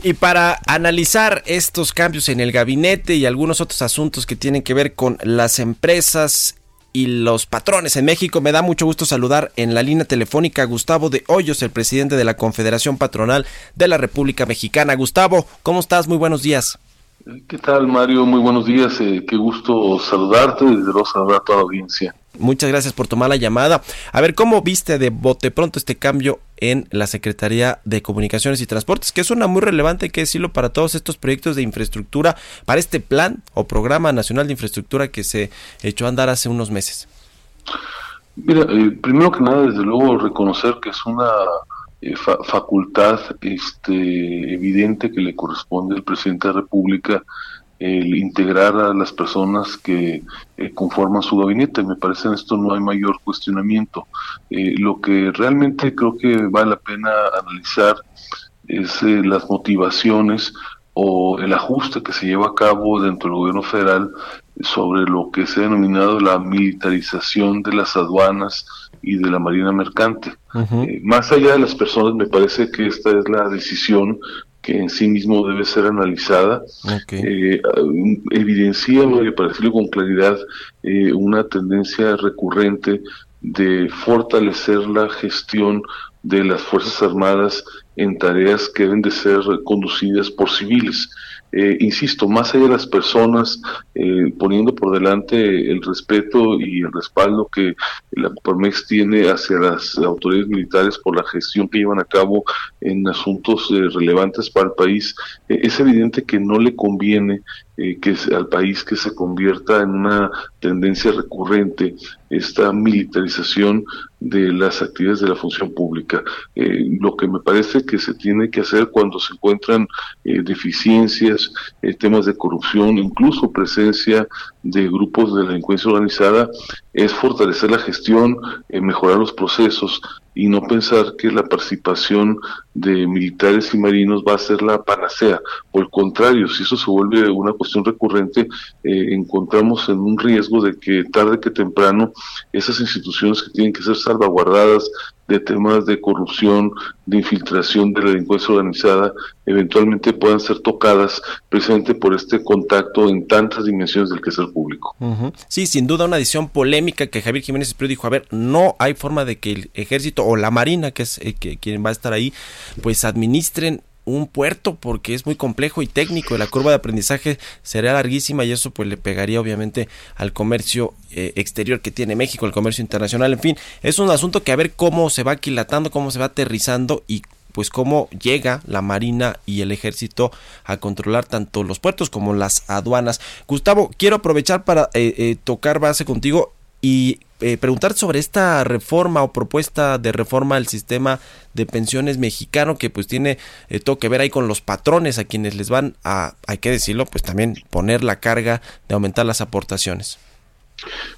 Y para analizar estos cambios en el gabinete y algunos otros asuntos que tienen que ver con las empresas y los patrones en México, me da mucho gusto saludar en la línea telefónica a Gustavo de Hoyos, el presidente de la Confederación Patronal de la República Mexicana. Gustavo, ¿cómo estás? Muy buenos días. ¿Qué tal, Mario? Muy buenos días. Eh, qué gusto saludarte y desde luego saludar a toda la audiencia. Muchas gracias por tomar la llamada. A ver, ¿cómo viste de bote pronto este cambio en la Secretaría de Comunicaciones y Transportes? Que es una muy relevante, hay que decirlo, para todos estos proyectos de infraestructura, para este plan o programa nacional de infraestructura que se echó a andar hace unos meses. Mira, eh, primero que nada, desde luego, reconocer que es una eh, facultad este, evidente que le corresponde al presidente de la República el integrar a las personas que eh, conforman su gabinete. Me parece en esto no hay mayor cuestionamiento. Eh, lo que realmente creo que vale la pena analizar es eh, las motivaciones o el ajuste que se lleva a cabo dentro del gobierno federal sobre lo que se ha denominado la militarización de las aduanas y de la marina mercante. más allá de las personas, me parece que esta es la decisión que en sí mismo debe ser analizada. Eh, evidencia, para decirlo con claridad, eh, una tendencia recurrente de fortalecer la gestión de las Fuerzas Armadas en tareas que deben de ser conducidas por civiles. Eh, insisto, más allá de las personas, eh, poniendo por delante el respeto y el respaldo que la Coparmex tiene hacia las autoridades militares por la gestión que llevan a cabo en asuntos eh, relevantes para el país, es evidente que no le conviene que al país que se convierta en una tendencia recurrente esta militarización de las actividades de la función pública. lo que me parece que se tiene que hacer cuando se encuentran deficiencias eh, temas de corrupción, incluso presencia de grupos de delincuencia organizada, es fortalecer la gestión, eh, mejorar los procesos y no pensar que la participación de militares y marinos va a ser la panacea. Por el contrario, si eso se vuelve una cuestión recurrente, eh, encontramos en un riesgo de que tarde que temprano esas instituciones que tienen que ser salvaguardadas de temas de corrupción, de infiltración de la delincuencia organizada, eventualmente puedan ser tocadas precisamente por este contacto en tantas dimensiones del quehacer público. Sí, sin duda una decisión polémica que Javier Jiménez Espriu dijo, a ver, no hay forma de que el ejército o la marina, que es eh, que, quien va a estar ahí, pues administren un puerto porque es muy complejo y técnico y la curva de aprendizaje será larguísima y eso pues le pegaría obviamente al comercio eh, exterior que tiene México, el comercio internacional, en fin, es un asunto que a ver cómo se va aquilatando, cómo se va aterrizando y pues cómo llega la Marina y el Ejército a controlar tanto los puertos como las aduanas. Gustavo, quiero aprovechar para eh, eh, tocar base contigo y eh, preguntar sobre esta reforma o propuesta de reforma al sistema de pensiones mexicano que pues tiene todo que ver ahí con los patrones a quienes les van a, hay que decirlo, pues también poner la carga de aumentar las aportaciones.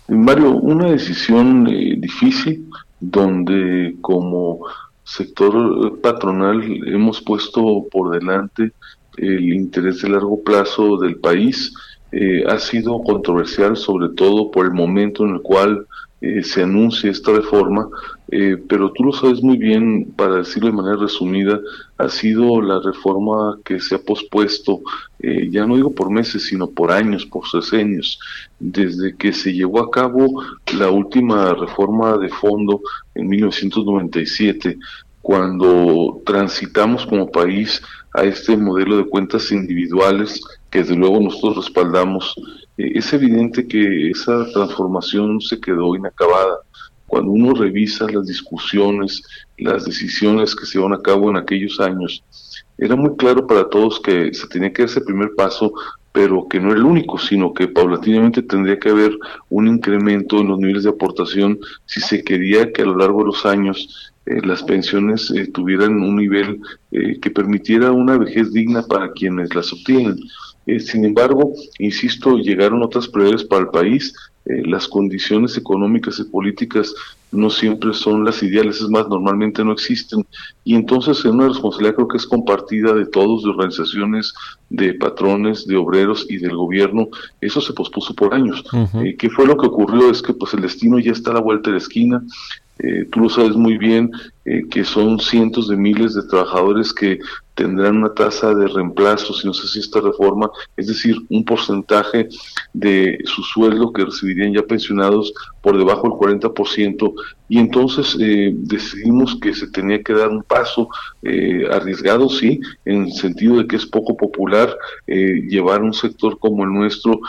Mario, una decisión difícil donde como sector patronal hemos puesto por delante el interés de largo plazo del país. Eh, ha sido controversial sobre todo por el momento en el cual eh, se anuncia esta reforma, eh, pero tú lo sabes muy bien, para decirlo de manera resumida, ha sido la reforma que se ha pospuesto, eh, ya no digo por meses, sino por años, por sesenios, desde que se llevó a cabo la última reforma de fondo en 1997, cuando transitamos como país a este modelo de cuentas individuales que desde luego nosotros respaldamos eh, es evidente que esa transformación se quedó inacabada. Cuando uno revisa las discusiones, las decisiones que se llevan a cabo en aquellos años, era muy claro para todos que se tenía que dar ese primer paso, pero que no era el único, sino que paulatinamente tendría que haber un incremento en los niveles de aportación si se quería que a lo largo de los años eh, las pensiones eh, tuvieran un nivel que permitiera una vejez digna para quienes las obtienen. Eh, sin embargo, insisto, llegaron otras prioridades para el país. Eh, las condiciones económicas y políticas no siempre son las ideales, es más, normalmente no existen. Y entonces en una responsabilidad creo que es compartida de todos, de organizaciones, de patrones, de obreros y del gobierno, eso se pospuso por años. Eh, ¿Qué fue lo que ocurrió? Es que pues el destino ya está a la vuelta de la esquina, eh, tú lo sabes muy bien, eh, que son cientos de miles de trabajadores que tendrán una tasa de reemplazo, si no sé si esta reforma, es decir, un porcentaje de su sueldo que recibirían ya pensionados por debajo del 40%, y entonces eh, decidimos que se tenía que dar un paso eh, arriesgado, sí, en el sentido de que es poco popular eh, llevar un sector como el nuestro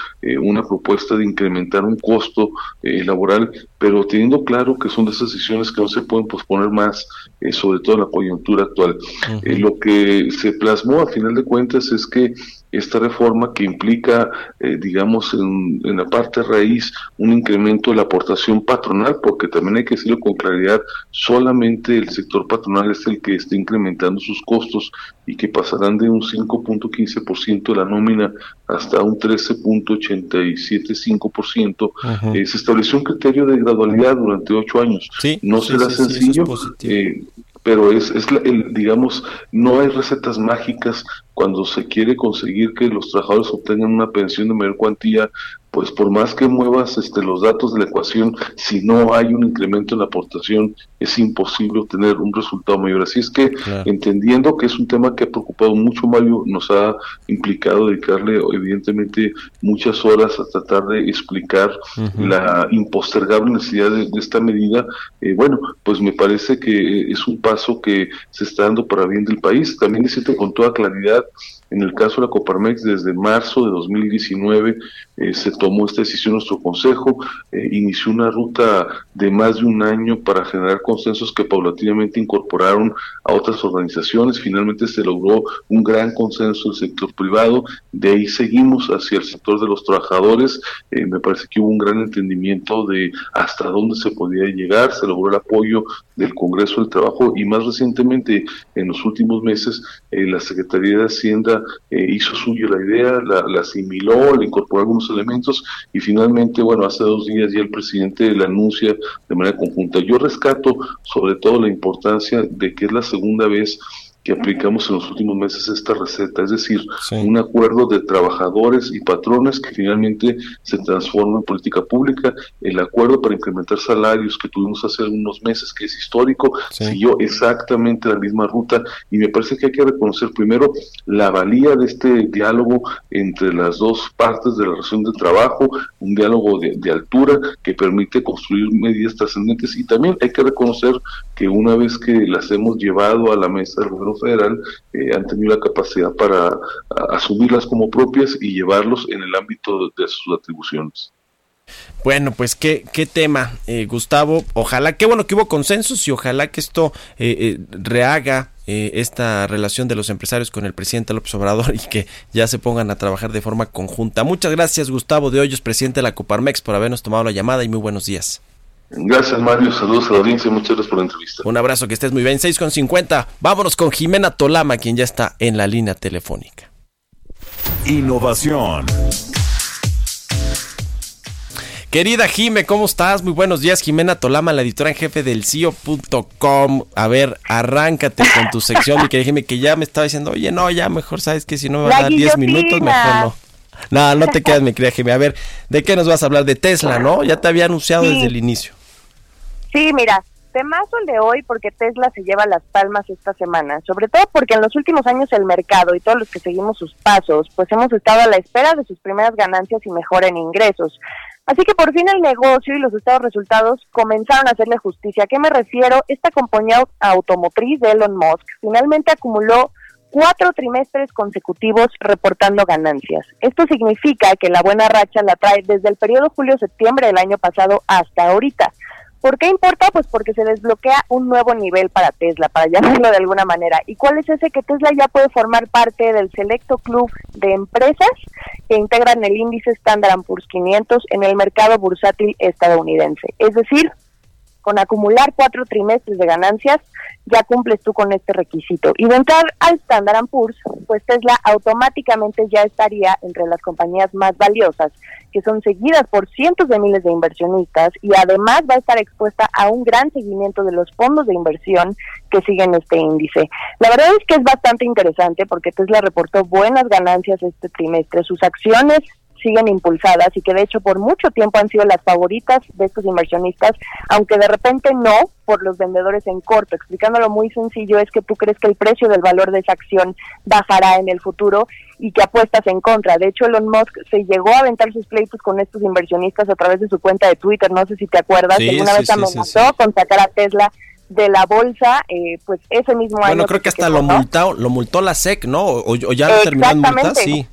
una propuesta de incrementar un costo laboral, pero teniendo claro que son de esas decisiones que no se pueden posponer más, sobre todo en la coyuntura actual. lo que se plasmó a final de cuentas es que esta reforma que implica, eh, digamos, en, la parte raíz un incremento de la aportación patronal, porque también hay que decirlo con claridad, solamente el sector patronal es el que está incrementando sus costos y que pasarán de un 5.15% de la nómina hasta un 13.875%. Eh, se estableció un criterio de gradualidad durante ocho años. no será sencillo pero es, es el, digamos, no hay recetas mágicas cuando se quiere conseguir que los trabajadores obtengan una pensión de mayor cuantía pues por más que muevas este, los datos de la ecuación, si no hay un incremento en la aportación, es imposible obtener un resultado mayor. Así es que, entendiendo que es un tema que ha preocupado mucho, Mario, nos ha implicado dedicarle, evidentemente, muchas horas a tratar de explicar la impostergable necesidad de, esta medida. Eh, bueno, pues me parece que es un paso que se está dando para bien del país. También decirte con toda claridad, en el caso de la Coparmex, desde marzo de 2019 eh, se tomó esta decisión nuestro Consejo, eh, inició una ruta de más de un año para generar consensos que paulatinamente incorporaron a otras organizaciones. Finalmente se logró un gran consenso del sector privado, de ahí seguimos hacia el sector de los trabajadores. Eh, me parece que hubo un gran entendimiento de hasta dónde se podía llegar, se logró el apoyo del Congreso del Trabajo y más recientemente, en los últimos meses, la Secretaría de Hacienda eh, hizo suyo la idea, la, asimiló, le incorporó algunos elementos y finalmente, bueno, hace dos días ya el presidente la anuncia de manera conjunta. Yo rescato sobre todo la importancia de que es la segunda vez que aplicamos en los últimos meses esta receta, es decir, un acuerdo de trabajadores y patrones que finalmente se transforma en política pública, el acuerdo para incrementar salarios que tuvimos hace algunos meses, que es histórico, siguió exactamente la misma ruta. Y me parece que hay que reconocer primero la valía de este diálogo entre las dos partes de la relación de trabajo, un diálogo de, de altura que permite construir medidas trascendentes. Y también hay que reconocer que una vez que las hemos llevado a la mesa del gobierno federal eh, han tenido la capacidad para asumirlas como propias y llevarlos en el ámbito de sus atribuciones. Bueno, pues qué, qué tema, eh, Gustavo. Ojalá, qué bueno que hubo consensos y ojalá que esto eh, eh, rehaga esta relación de los empresarios con el presidente López Obrador y que ya se pongan a trabajar de forma conjunta. Muchas gracias, Gustavo de Hoyos, presidente de la Coparmex, por habernos tomado la llamada y muy buenos días. Gracias, Mario. Saludos a la audiencia muchas gracias por la entrevista. Un abrazo, que estés muy bien. 6 con 50. Vámonos con Jimena Tolama, quien ya está en la línea telefónica. Innovación. Querida Jime, ¿cómo estás? Muy buenos días, Jimena Tolama, la editora en jefe del CIO.com. A ver, arráncate con tu sección, mi querida Jime, que ya me estaba diciendo, oye, no, ya mejor sabes que si no me va a dar 10 minutos, mejor no. No, no te quedas, mi querida Jime. A ver, ¿de qué nos vas a hablar? De Tesla, ¿no? Ya te había anunciado desde el inicio. Sí, mira, temazo el de hoy porque Tesla se lleva las palmas esta semana, sobre todo porque en los últimos años el mercado y todos los que seguimos sus pasos, pues hemos estado a la espera de sus primeras ganancias y mejora en ingresos. Así que por fin el negocio y los estados resultados comenzaron a hacerle justicia. ¿A qué me refiero? Esta compañía automotriz de Elon Musk finalmente acumuló cuatro trimestres consecutivos reportando ganancias. Esto significa que la buena racha la trae desde el periodo julio-septiembre del año pasado hasta ahorita. ¿Por qué importa? Pues porque se desbloquea un nuevo nivel para Tesla, para llamarlo de alguna manera. ¿Y cuál es ese? Que Tesla ya puede formar parte del selecto club de empresas que integran el índice Standard Poor's 500 en el mercado bursátil estadounidense. Es decir, con acumular cuatro trimestres de ganancias, ya cumples tú con este requisito. Y de entrar al Standard Poor's, pues Tesla automáticamente ya estaría entre las compañías más valiosas, que son seguidas por cientos de miles de inversionistas y además va a estar expuesta a un gran seguimiento de los fondos de inversión que siguen este índice. La verdad es que es bastante interesante porque Tesla reportó buenas ganancias este trimestre. Sus acciones siguen impulsadas y que de hecho por mucho tiempo han sido las favoritas de estos inversionistas, aunque de repente no por los vendedores en corto. Explicándolo muy sencillo es que tú crees que el precio del valor de esa acción bajará en el futuro y que apuestas en contra. De hecho, Elon Musk se llegó a aventar sus pleitos con estos inversionistas a través de su cuenta de Twitter, no sé si te acuerdas, que una vez amenazó con sacar a Tesla de la bolsa, eh, pues ese mismo año. Bueno, creo que, hasta lo multó, lo multó la SEC, ¿no? O, ya lo terminó en multa, sí.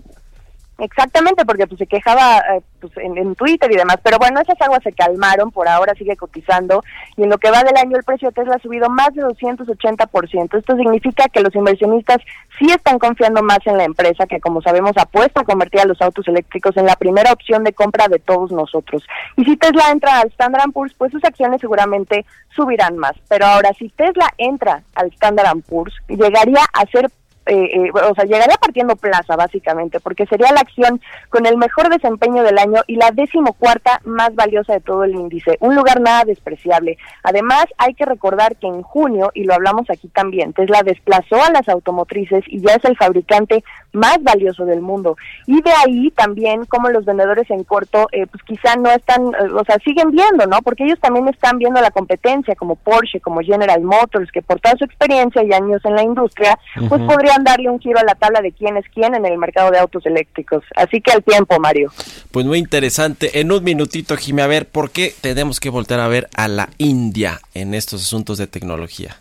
Exactamente, porque pues se quejaba eh, pues, en, Twitter y demás. Pero bueno, esas aguas se calmaron, por ahora sigue cotizando y en lo que va del año el precio de Tesla ha subido más de 280%. Esto significa que los inversionistas sí están confiando más en la empresa, que como sabemos apuesta a convertir a los autos eléctricos en la primera opción de compra de todos nosotros. Y si Tesla entra al Standard Poor's, pues sus acciones seguramente subirán más. Pero ahora, si Tesla entra al Standard Poor's, llegaría a ser eh, eh, o sea, llegaría partiendo plaza básicamente, porque sería la acción con el mejor desempeño del año y la decimocuarta más valiosa de todo el índice, un lugar nada despreciable. Además, hay que recordar que en junio, y lo hablamos aquí también, Tesla desplazó a las automotrices y ya es el fabricante más valioso del mundo. Y de ahí también como los vendedores en corto, eh, pues quizá no están, o sea, siguen viendo, ¿no? Porque ellos también están viendo la competencia, como Porsche, como General Motors, que por toda su experiencia y años en la industria, pues podrían darle un giro a la tabla de quién es quién en el mercado de autos eléctricos. Así que al tiempo, Mario. Pues muy interesante. En un minutito, Jimé, a ver, ¿por qué tenemos que volver a ver a la India en estos asuntos de tecnología?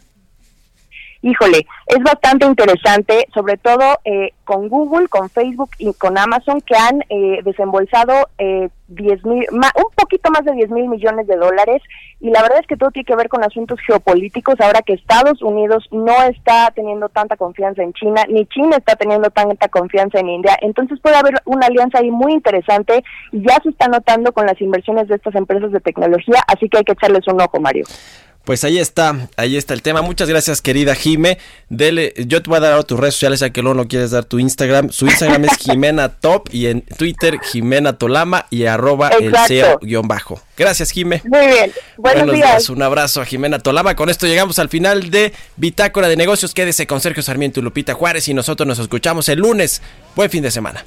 Híjole, es bastante interesante, sobre todo eh, con Google, con Facebook y con Amazon, que han eh, desembolsado eh, mil, un poquito más de 10 mil millones de dólares. Y la verdad es que todo tiene que ver con asuntos geopolíticos, ahora que Estados Unidos no está teniendo tanta confianza en China, ni China está teniendo tanta confianza en India. Entonces puede haber una alianza ahí muy interesante y ya se está notando con las inversiones de estas empresas de tecnología, así que hay que echarles un ojo, Mario. Pues ahí está, ahí está el tema. Muchas gracias, querida Jime. Dele, yo te voy a dar a tus redes sociales, ya que luego no quieres dar tu Instagram. Su Instagram es Jimena Top y en Twitter Jimena Tolama y arroba el CEO-bajo. Gracias, Jime. Muy bien. Buenos, días. Un abrazo a Jimena Tolama. Con esto llegamos al final de Bitácora de Negocios. Quédese con Sergio Sarmiento y Lupita Juárez y nosotros nos escuchamos el lunes. Buen fin de semana.